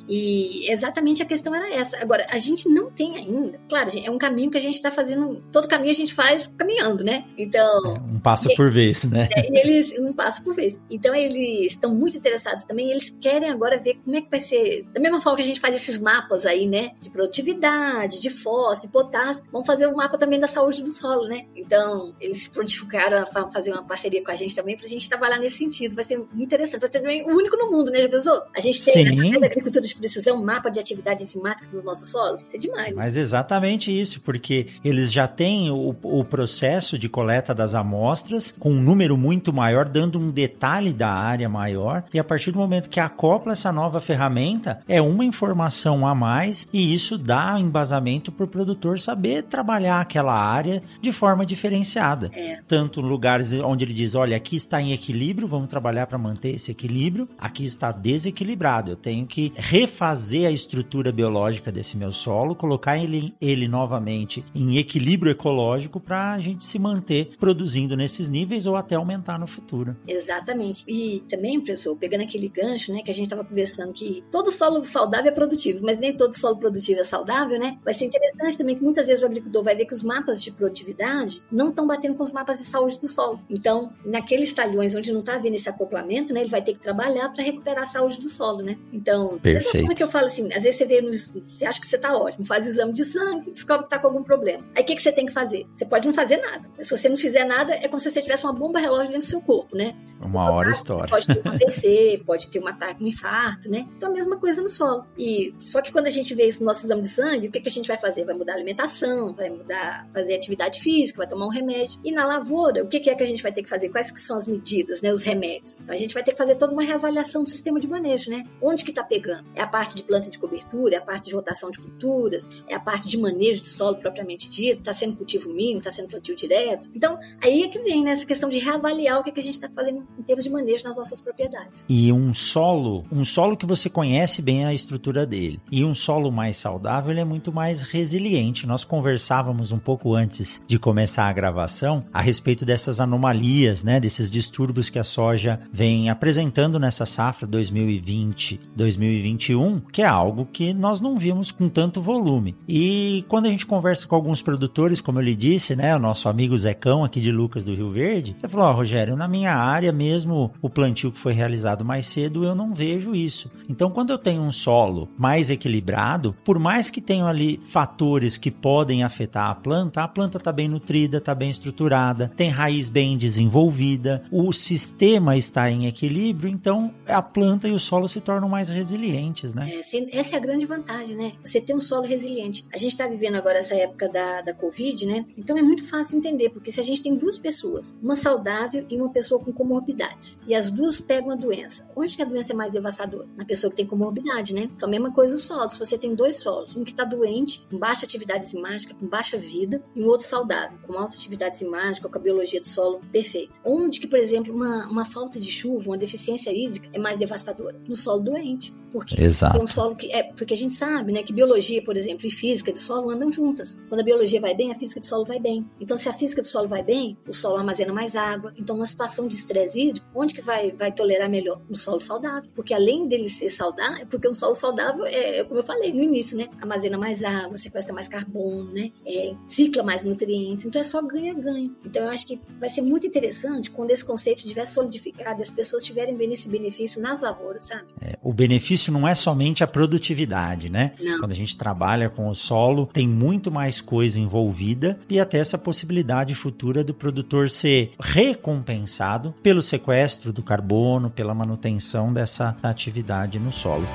E exatamente a questão era essa. Agora, a gente não tem ainda. Claro, é um caminho que a gente está fazendo. Todo caminho a gente faz caminhando, né? Então. É, um passo por vez, né? É, e eles. Um passo por vez. Então, eles estão muito interessados também. Eles querem agora ver como é que vai ser. Da mesma forma que a gente faz esses mapas aí, né? De produtividade, de fósforo, de potássio. Vamos fazer o um mapa também da saúde do solo, né? Então, eles se prontificaram a fazer uma parceria com a gente também para a gente trabalhar nesse sentido. Vai ser muito interessante. Vai ser também o único no mundo, né, já pensou? A gente tem Sim. a agricultura de precisão, um mapa de atividade enzimática dos nossos solos. Isso é demais. Mas exatamente isso, porque eles já têm o, o processo de coleta das amostras com um número muito maior, dando um detalhe da área maior. E a partir do momento que acopla essa nova ferramenta, é uma informação a mais e isso dá embasamento para o produtor saber trabalhar aquela área de forma diferenciada. É. Tanto lugares onde ele diz: olha, aqui está em equilíbrio, vamos trabalhar para manter esse equilíbrio, aqui está desequilibrado, eu tenho que refazer a estrutura biológica desse meu solo, colocar ele, ele novamente em equilíbrio ecológico para a gente se manter produzindo nesses níveis ou até aumentar no futuro. Exatamente. E também, professor, pegando aquele gancho, né, que a gente estava conversando que todo solo saudável é produtivo, mas nem todo solo produtivo é saudável, né? Vai ser interessante também que muitas vezes o agricultor vai ver que os mapas de produtividade não estão batendo com os mapas de saúde do solo. Então, naqueles talhões onde não está havendo esse acoplamento, né, ele vai ter que trabalhar para recuperar a saúde do solo, né? Então, Perfeito. Que eu falo assim, às vezes você vê você acha que você tá ótimo, faz o exame de sangue, descobre que tá com algum problema. Aí o que, que você tem que fazer? Você pode não fazer nada. Se você não fizer nada, é como se você tivesse uma bomba relógio dentro do seu corpo, né? Uma hora história. Pode ter um AVC, pode ter um ataque, um infarto, né? Então a mesma coisa no solo. E só que quando a gente vê isso no nosso exame de sangue, o que, que a gente vai fazer? Vai mudar a alimentação, vai mudar, fazer atividade física, vai tomar um remédio. E na lavoura, o que, que é que a gente vai ter que fazer? Quais que são as medidas, né? Os remédios. Então a gente vai ter que fazer toda uma reavaliação do sistema de manejo, né? Onde que tá pegando? É a parte de planta de cobertura, é a parte de rotação de culturas, é a parte de manejo de solo propriamente dito, tá sendo cultivo mínimo, tá sendo plantio direto. Então, aí é que vem né, essa questão de reavaliar o que, que a gente está fazendo em termos de manejo nas nossas propriedades. E um solo, um solo que você conhece bem a estrutura dele, e um solo mais saudável, ele é muito mais resiliente. Nós conversávamos um pouco antes de começar a gravação a respeito dessas anomalias, né, desses distúrbios que a soja vem apresentando nessa safra 2020-2021, que é algo que nós não vimos com tanto volume. E quando a gente conversa com alguns produtores, como eu lhe disse, né, o nosso amigo Zecão aqui de Lucas do Rio Verde, ele falou: oh, Rogério, na minha área mesmo, o plantio que foi realizado mais cedo, eu não vejo isso. Então, quando eu tenho um solo mais equilibrado, por mais que tenham ali fatores que podem afetar a planta, a planta está bem nutrida, está bem estruturada, tem raiz bem desenvolvida, o sistema está em equilíbrio, então a planta e o solo se tornam mais resilientes, né? É, essa é a grande vantagem, né? Você ter um solo resiliente. A gente está vivendo agora essa época da, da Covid, né? Então é muito fácil entender, porque se a gente tem duas pessoas, uma saudável e uma pessoa com comorbidades, e as duas pegam a doença, onde que a doença é mais devastadora? Na pessoa que tem comorbidade, né? Então a mesma coisa o solo. Se você tem dois solos, um que está doente, com baixa atividade enzimática, com baixa vida, e um outro saudável, com alta atividade enzimática, com a biologia do solo perfeita. Onde que, por exemplo, uma, uma falta de chuva, uma deficiência hídrica é mais devastadora? No solo doente. Porque Exato. é um solo que é porque a gente sabe, né, que biologia, por exemplo, e física de solo andam juntas. Quando a biologia vai bem, a física de solo vai bem. Então, se a física do solo vai bem, o solo armazena mais água. Então, numa situação de estresse onde que vai vai tolerar melhor? No solo saudável. Porque além dele ser saudável, é porque um solo saudável é, como eu falei no início, né, armazena mais água, sequestra mais carbono, né, é, cicla mais nutrientes. Então, é só ganha-ganha. Então, eu acho que vai ser muito interessante quando esse conceito estiver solidificado e as pessoas estiverem vendo esse benefício nas lavouras, sabe? É, o benefício benefício não é somente a produtividade, né? Não. Quando a gente trabalha com o solo, tem muito mais coisa envolvida e até essa possibilidade futura do produtor ser recompensado pelo sequestro do carbono, pela manutenção dessa atividade no solo.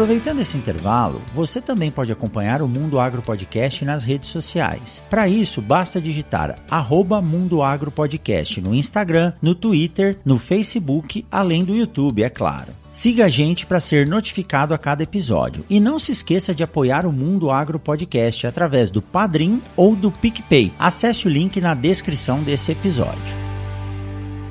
Aproveitando esse intervalo, você também pode acompanhar o Mundo Agro Podcast nas redes sociais. Para isso, basta digitar arroba Mundo Agro Podcast no Instagram, no Twitter, no Facebook, além do YouTube, é claro. Siga a gente para ser notificado a cada episódio. E não se esqueça de apoiar o Mundo Agro Podcast através do Padrim ou do PicPay. Acesse o link na descrição desse episódio.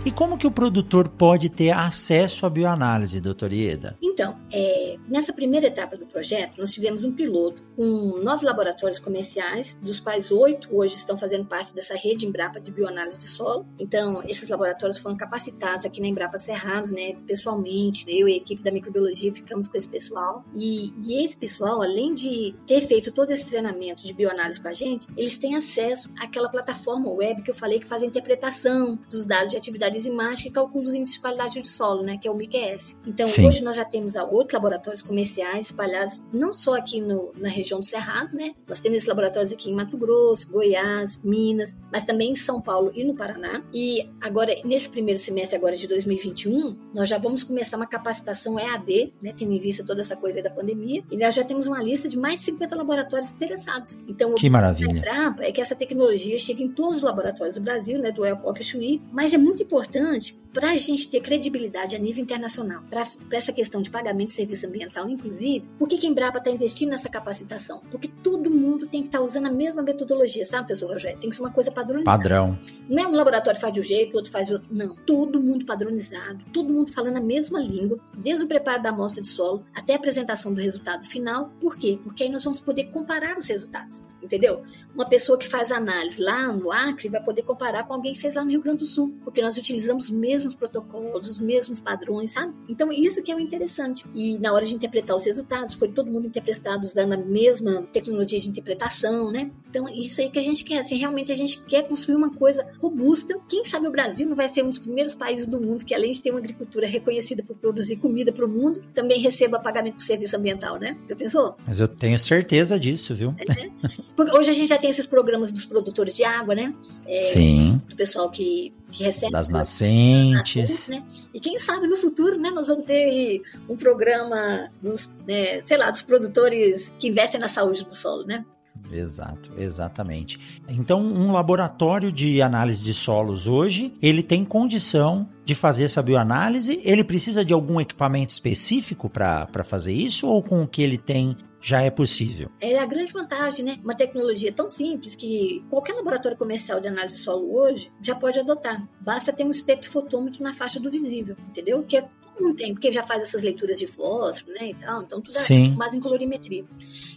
E como que o produtor pode ter acesso à bioanálise, doutor Ieda? Então, é, nessa primeira etapa do projeto, nós tivemos um piloto com nove laboratórios comerciais, dos quais oito hoje estão fazendo parte dessa rede Embrapa de bioanálise de solo. Então, esses laboratórios foram capacitados aqui na Embrapa Cerrados, né, pessoalmente. Eu e a equipe da microbiologia ficamos com esse pessoal. E, e esse pessoal, além de ter feito todo esse treinamento de bioanálise com a gente, eles têm acesso àquela plataforma web que eu falei que faz a interpretação dos dados de atividade enzimática e cálculo dos índices de qualidade do solo, né, que é o MIQS. Então, Sim. hoje nós já temos outros laboratórios comerciais espalhados não só aqui no, na região do Cerrado, né? Nós temos esses laboratórios aqui em Mato Grosso, Goiás, Minas, mas também em São Paulo e no Paraná. E agora, nesse primeiro semestre agora de 2021, nós já vamos começar uma capacitação EAD, né, tendo em vista toda essa coisa da pandemia, e nós já temos uma lista de mais de 50 laboratórios interessados. Então, o que maravilha. é que essa tecnologia chegue em todos os laboratórios do Brasil, né, do e Chuí, mas é muito importante para a gente ter credibilidade a nível internacional, para essa questão de pagamento de serviço ambiental, inclusive, por que, que a Embrapa está investindo nessa capacitação? Porque todo mundo tem que estar tá usando a mesma metodologia, sabe, professor Rogério? Tem que ser uma coisa padronizada. Padrão. Não é um laboratório faz de um jeito, outro faz de outro. Não. Todo mundo padronizado, todo mundo falando a mesma língua, desde o preparo da amostra de solo até a apresentação do resultado final. Por quê? Porque aí nós vamos poder comparar os resultados, entendeu? Uma pessoa que faz análise lá no Acre vai poder comparar com alguém que fez lá no Rio Grande do Sul, porque nós utilizamos os mesmos protocolos, os mesmos padrões, sabe? Então, isso que é o interessante. E na hora de interpretar os resultados, foi todo mundo interpretado usando a mesma tecnologia de interpretação, né? Então, isso aí que a gente quer. Assim, realmente a gente quer construir uma coisa robusta. Quem sabe o Brasil não vai ser um dos primeiros países do mundo que, além de ter uma agricultura reconhecida por produzir comida para o mundo, também receba pagamento por serviço ambiental, né? Já pensou? Mas eu tenho certeza disso, viu? É, Porque *laughs* hoje a gente já tem esses programas dos produtores de água, né? É, Sim. Do pessoal que, que recebe. Das nascentes. nascentes né? E quem sabe no futuro, né? Nós vamos ter um programa dos, né, sei lá, dos produtores que investem na saúde do solo, né? Exato, exatamente. Então, um laboratório de análise de solos hoje, ele tem condição de fazer essa bioanálise? Ele precisa de algum equipamento específico para fazer isso ou com o que ele tem já é possível. É a grande vantagem, né? Uma tecnologia tão simples que qualquer laboratório comercial de análise de solo hoje já pode adotar. Basta ter um espectrofotômetro na faixa do visível, entendeu? Que é não tem, porque já faz essas leituras de fósforo, né, e tal, então tudo é Sim. é mais em colorimetria.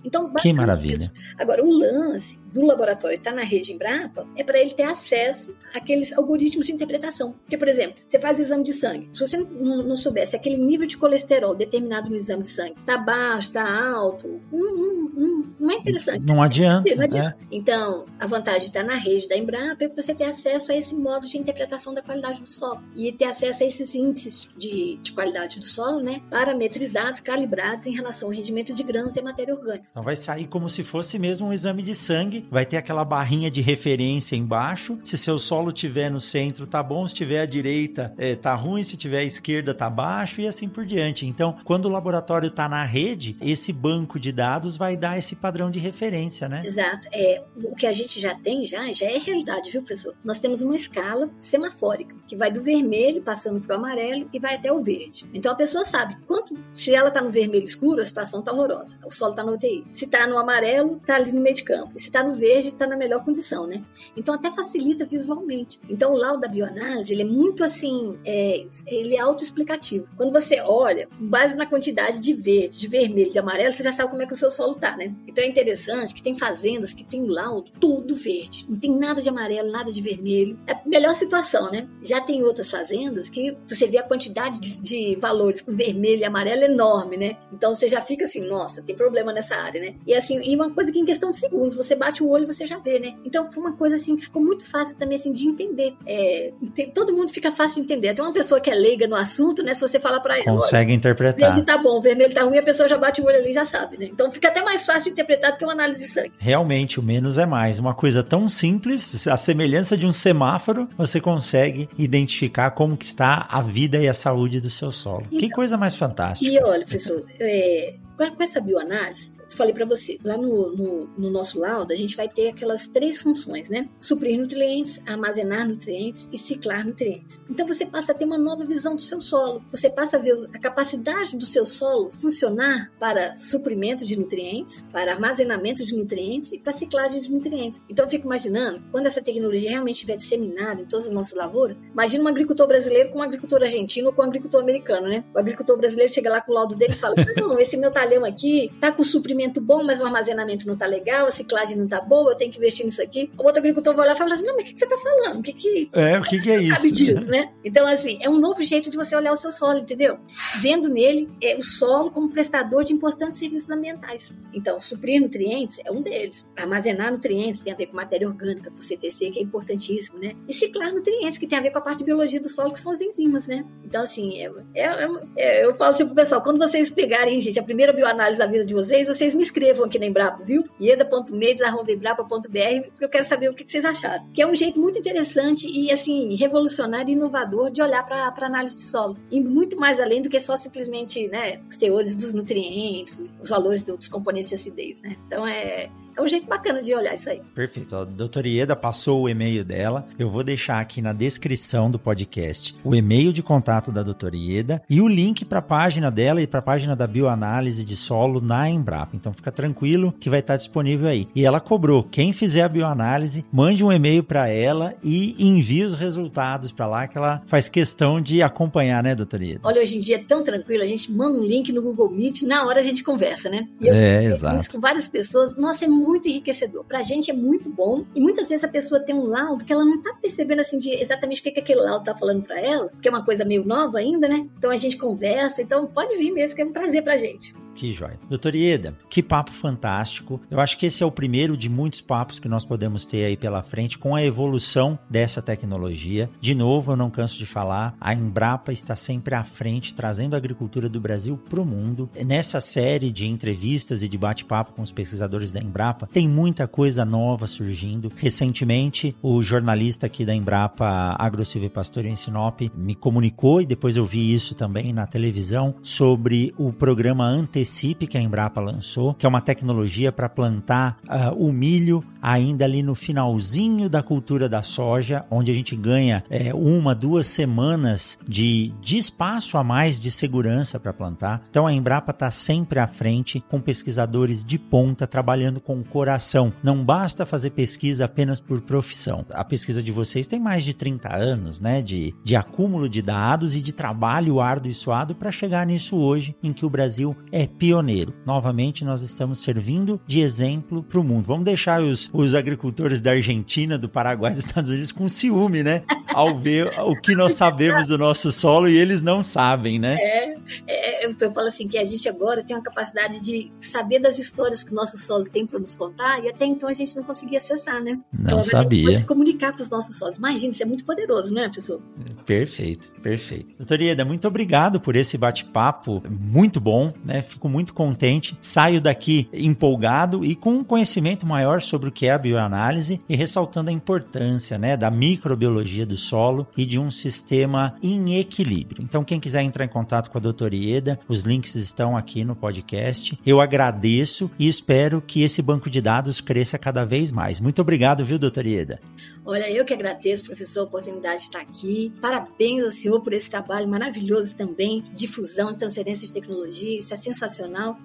Então, que maravilha. Isso. Agora, o lance do laboratório estar tá na rede Embrapa é para ele ter acesso àqueles algoritmos de interpretação. Porque, por exemplo, você faz o exame de sangue. Se você não, não soubesse aquele nível de colesterol determinado no exame de sangue, tá baixo, tá alto, não, não, não, não é interessante. Não adianta. Não adianta. É. Então, a vantagem de estar na rede da Embrapa é você ter acesso a esse modo de interpretação da qualidade do solo e ter acesso a esses índices de, de qualidade do solo, né, parametrizados, calibrados em relação ao rendimento de grãos e matéria orgânica. Então vai sair como se fosse mesmo um exame de sangue, vai ter aquela barrinha de referência embaixo. Se seu solo tiver no centro, tá bom, se tiver à direita, é, tá ruim, se tiver à esquerda, tá baixo e assim por diante. Então, quando o laboratório tá na rede, esse banco de dados vai dar esse padrão de referência, né? Exato. É, o que a gente já tem já, já é realidade, viu, professor? Nós temos uma escala semafórica, que vai do vermelho passando pro amarelo e vai até o verde. Então a pessoa sabe quanto, se ela tá no vermelho escuro, a situação tá horrorosa. O solo tá no UTI. Se tá no amarelo, tá ali no meio de campo. E se tá no verde, tá na melhor condição, né? Então até facilita visualmente. Então o laudo da bioanálise, ele é muito assim, é, ele é autoexplicativo. Quando você olha, base na quantidade de verde, de vermelho, de amarelo, você já sabe como é que o seu solo tá, né? Então é interessante que tem fazendas que tem laudo tudo verde. Não tem nada de amarelo, nada de vermelho. É a melhor situação, né? Já tem outras fazendas que você vê a quantidade de, de valores com vermelho e amarelo enorme, né? Então você já fica assim, nossa, tem problema nessa área né? E assim, e uma coisa que em questão de segundos, você bate o olho você já vê, né? Então foi uma coisa assim que ficou muito fácil também assim de entender. É, todo mundo fica fácil de entender. Até uma pessoa que é leiga no assunto, né? Se você falar para ela, consegue interpretar. Verde tá bom, vermelho tá ruim, a pessoa já bate o olho ali e já sabe, né? Então fica até mais fácil de interpretar do que uma análise de sangue. Realmente, o menos é mais. Uma coisa tão simples, a semelhança de um semáforo, você consegue identificar como que está a vida e a saúde do seu solo. Então, que coisa mais fantástica. E olha, professor, é, com essa bioanálise, falei para você, lá no, no, no, nosso laudo, a gente vai ter aquelas três funções, né? Suprir nutrientes, armazenar nutrientes e ciclar nutrientes. Então você passa a ter uma nova visão do seu solo. Você passa a ver a capacidade do seu solo funcionar para suprimento de nutrientes, para armazenamento de nutrientes e para ciclagem de nutrientes. Então eu fico imaginando, quando essa tecnologia realmente estiver disseminada em todas as nossas lavouras, imagina um agricultor brasileiro com um agricultor argentino ou com um agricultor americano, né? O agricultor brasileiro chega lá com o laudo dele e fala: *laughs* não, esse meu talhão aqui tá com suprimento crescimento bom, mas o armazenamento não tá legal, a ciclagem não tá boa, eu tenho que investir nisso aqui. O outro agricultor vai olhar e fala assim: não, mas o que, que você tá falando? O que que. É, o que, que é isso? Sabe disso, né? Então, assim, é um novo jeito de você olhar o seu solo, entendeu? Vendo nele é, o solo como prestador de importantes serviços ambientais. Então, suprir nutrientes é um deles. Armazenar nutrientes tem a ver com matéria orgânica, com CTC, que é importantíssimo, né? E ciclar nutrientes, que tem a ver com a parte de biologia do solo, que são as enzimas, né? Então, assim, é, é, é, é eu falo assim pro pessoal, quando vocês pegarem, gente, a primeira bioanálise da vida de vocês, vocês vocês me escrevam aqui na Embrapa, viu? ieda.medes.embrapa.br, porque eu quero saber o que vocês acharam. Que é um jeito muito interessante e, assim, revolucionário e inovador de olhar para análise de solo, indo muito mais além do que só simplesmente, né, os teores dos nutrientes, os valores dos componentes de acidez, né? Então, é, é um jeito bacana de olhar isso aí. Perfeito. A doutora Ieda passou o e-mail dela. Eu vou deixar aqui na descrição do podcast o e-mail de contato da doutora Ieda e o link para a página dela e para a página da bioanálise de solo na Embrapa. Então fica tranquilo que vai estar disponível aí. E ela cobrou, quem fizer a bioanálise, mande um e-mail para ela e envie os resultados para lá que ela faz questão de acompanhar, né, doutora Ieda? Olha, hoje em dia é tão tranquilo, a gente manda um link no Google Meet, na hora a gente conversa, né? E eu é, exato. isso com várias pessoas. Nossa, é muito enriquecedor. Pra gente é muito bom. E muitas vezes a pessoa tem um laudo que ela não tá percebendo assim de exatamente o que, que aquele laudo tá falando para ela, que é uma coisa meio nova ainda, né? Então a gente conversa. Então pode vir mesmo, que é um prazer pra gente. Que joia. Doutor Ieda, que papo fantástico. Eu acho que esse é o primeiro de muitos papos que nós podemos ter aí pela frente com a evolução dessa tecnologia. De novo, eu não canso de falar, a Embrapa está sempre à frente, trazendo a agricultura do Brasil para o mundo. Nessa série de entrevistas e de bate-papo com os pesquisadores da Embrapa, tem muita coisa nova surgindo. Recentemente, o jornalista aqui da Embrapa, AgroSilva Pastor em Sinop, me comunicou e depois eu vi isso também na televisão sobre o programa Antecipe que a Embrapa lançou, que é uma tecnologia para plantar uh, o milho ainda ali no finalzinho da cultura da soja, onde a gente ganha é, uma, duas semanas de, de espaço a mais de segurança para plantar. Então a Embrapa está sempre à frente com pesquisadores de ponta trabalhando com o coração. Não basta fazer pesquisa apenas por profissão. A pesquisa de vocês tem mais de 30 anos, né, de, de acúmulo de dados e de trabalho árduo e suado para chegar nisso hoje, em que o Brasil é pioneiro. Novamente, nós estamos servindo de exemplo para o mundo. Vamos deixar os, os agricultores da Argentina, do Paraguai, dos Estados Unidos com ciúme, né? Ao ver o que nós sabemos do nosso solo e eles não sabem, né? É, é, eu falo assim que a gente agora tem uma capacidade de saber das histórias que o nosso solo tem para nos contar e até então a gente não conseguia acessar, né? Não então, sabia. Pode se comunicar com os nossos solos. Imagina, isso é muito poderoso, né, pessoal? Perfeito, perfeito. Doutor Ieda, muito obrigado por esse bate-papo muito bom, né? Fico muito contente. Saio daqui empolgado e com um conhecimento maior sobre o que é a bioanálise e ressaltando a importância, né, da microbiologia do solo e de um sistema em equilíbrio. Então, quem quiser entrar em contato com a doutora Ieda, os links estão aqui no podcast. Eu agradeço e espero que esse banco de dados cresça cada vez mais. Muito obrigado, viu, doutora Ieda? Olha, eu que agradeço, professor, a oportunidade de estar aqui. Parabéns ao senhor por esse trabalho maravilhoso também, difusão e transferência de tecnologia, isso é sensacional.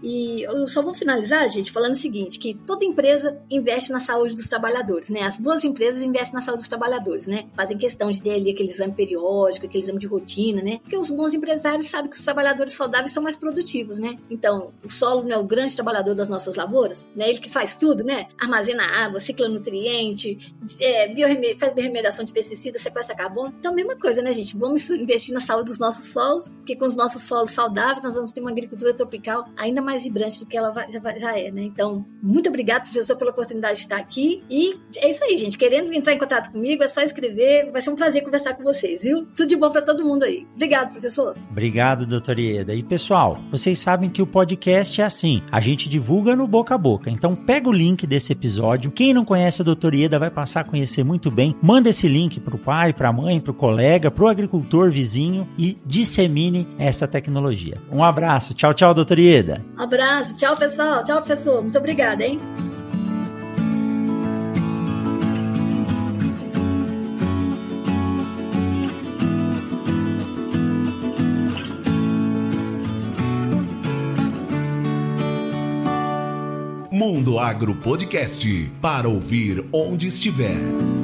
E eu só vou finalizar, gente, falando o seguinte, que toda empresa investe na saúde dos trabalhadores, né? As boas empresas investem na saúde dos trabalhadores, né? Fazem questão de ter ali aquele exame periódico, aquele exame de rotina, né? Porque os bons empresários sabem que os trabalhadores saudáveis são mais produtivos, né? Então, o solo é o grande trabalhador das nossas lavouras, né? Ele que faz tudo, né? Armazena água, cicla nutriente, é, faz biorremediação de pesticidas, sequestra carbono. Então, a mesma coisa, né, gente? Vamos investir na saúde dos nossos solos, porque com os nossos solos saudáveis, nós vamos ter uma agricultura tropical ainda mais vibrante do que ela já, já é, né? Então, muito obrigado, professor, pela oportunidade de estar aqui. E é isso aí, gente. Querendo entrar em contato comigo, é só escrever. Vai ser um prazer conversar com vocês, viu? Tudo de bom para todo mundo aí. Obrigado, professor. Obrigado, doutor Ieda. E pessoal, vocês sabem que o podcast é assim: a gente divulga no boca a boca. Então, pega o link desse episódio. Quem não conhece a doutora Ieda vai passar a conhecer muito bem. Manda esse link pro pai, pra mãe, pro colega, pro agricultor vizinho e dissemine essa tecnologia. Um abraço. Tchau, tchau, doutora Ieda. Um abraço. Tchau, pessoal. Tchau, professor. Muito obrigada, hein? Mundo Agro Podcast para ouvir onde estiver.